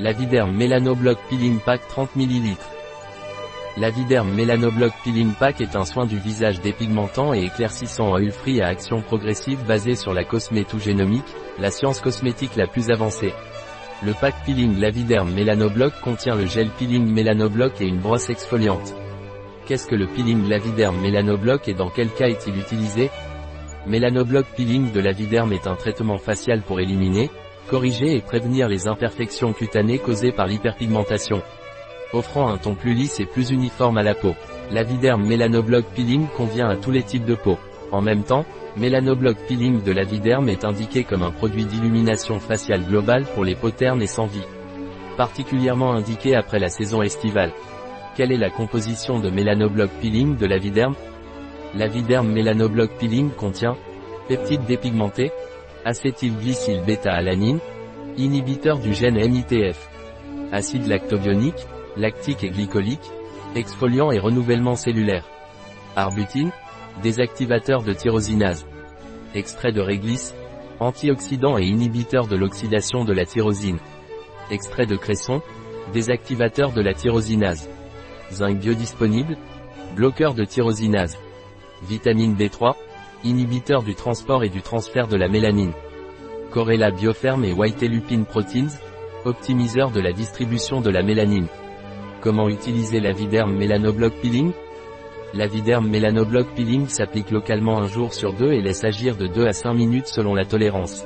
Laviderm Mélanobloc Peeling Pack 30 ml. Laviderm Mélanobloc Peeling Pack est un soin du visage dépigmentant et éclaircissant oil free à action progressive basé sur la cosmétogénomique, la science cosmétique la plus avancée. Le pack peeling Laviderm Mélanobloc contient le gel peeling Mélanobloc et une brosse exfoliante. Qu'est-ce que le peeling Laviderm Mélanobloc et dans quel cas est-il utilisé? Mélanobloc Peeling de Laviderm est un traitement facial pour éliminer, corriger et prévenir les imperfections cutanées causées par l'hyperpigmentation. Offrant un ton plus lisse et plus uniforme à la peau. Laviderm Mélanobloc Peeling convient à tous les types de peau. En même temps, Mélanobloc Peeling de Laviderm est indiqué comme un produit d'illumination faciale globale pour les peaux ternes et sans vie. Particulièrement indiqué après la saison estivale. Quelle est la composition de Mélanobloc Peeling de Laviderm Laviderm Mélanobloc Peeling contient peptides dépigmentés, acétylglycyle bêta-alanine, inhibiteur du gène MITF, acide lactobionique, lactique et glycolique, exfoliant et renouvellement cellulaire, arbutine, désactivateur de tyrosinase, extrait de réglisse, antioxydant et inhibiteur de l'oxydation de la tyrosine, extrait de cresson, désactivateur de la tyrosinase, zinc biodisponible, bloqueur de tyrosinase, vitamine B3, inhibiteur du transport et du transfert de la mélanine. Corella Bioferm et White Lupine Proteins, optimiseur de la distribution de la mélanine. Comment utiliser la Viderm Mélanobloc Peeling? La Viderm Mélanobloc Peeling s'applique localement un jour sur deux et laisse agir de 2 à 5 minutes selon la tolérance.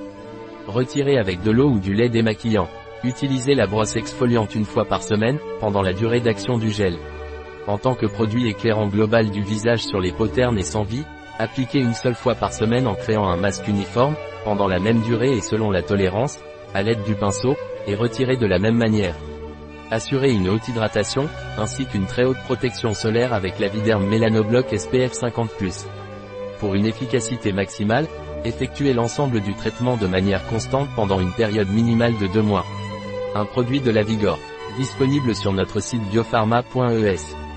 Retirez avec de l'eau ou du lait démaquillant. Utilisez la brosse exfoliante une fois par semaine, pendant la durée d'action du gel. En tant que produit éclairant global du visage sur les peaux ternes et sans vie, Appliquez une seule fois par semaine en créant un masque uniforme, pendant la même durée et selon la tolérance, à l'aide du pinceau, et retirez de la même manière. Assurez une haute hydratation, ainsi qu'une très haute protection solaire avec la Viderm Mélanobloc SPF 50+. Pour une efficacité maximale, effectuez l'ensemble du traitement de manière constante pendant une période minimale de 2 mois. Un produit de la Vigor. Disponible sur notre site biopharma.es.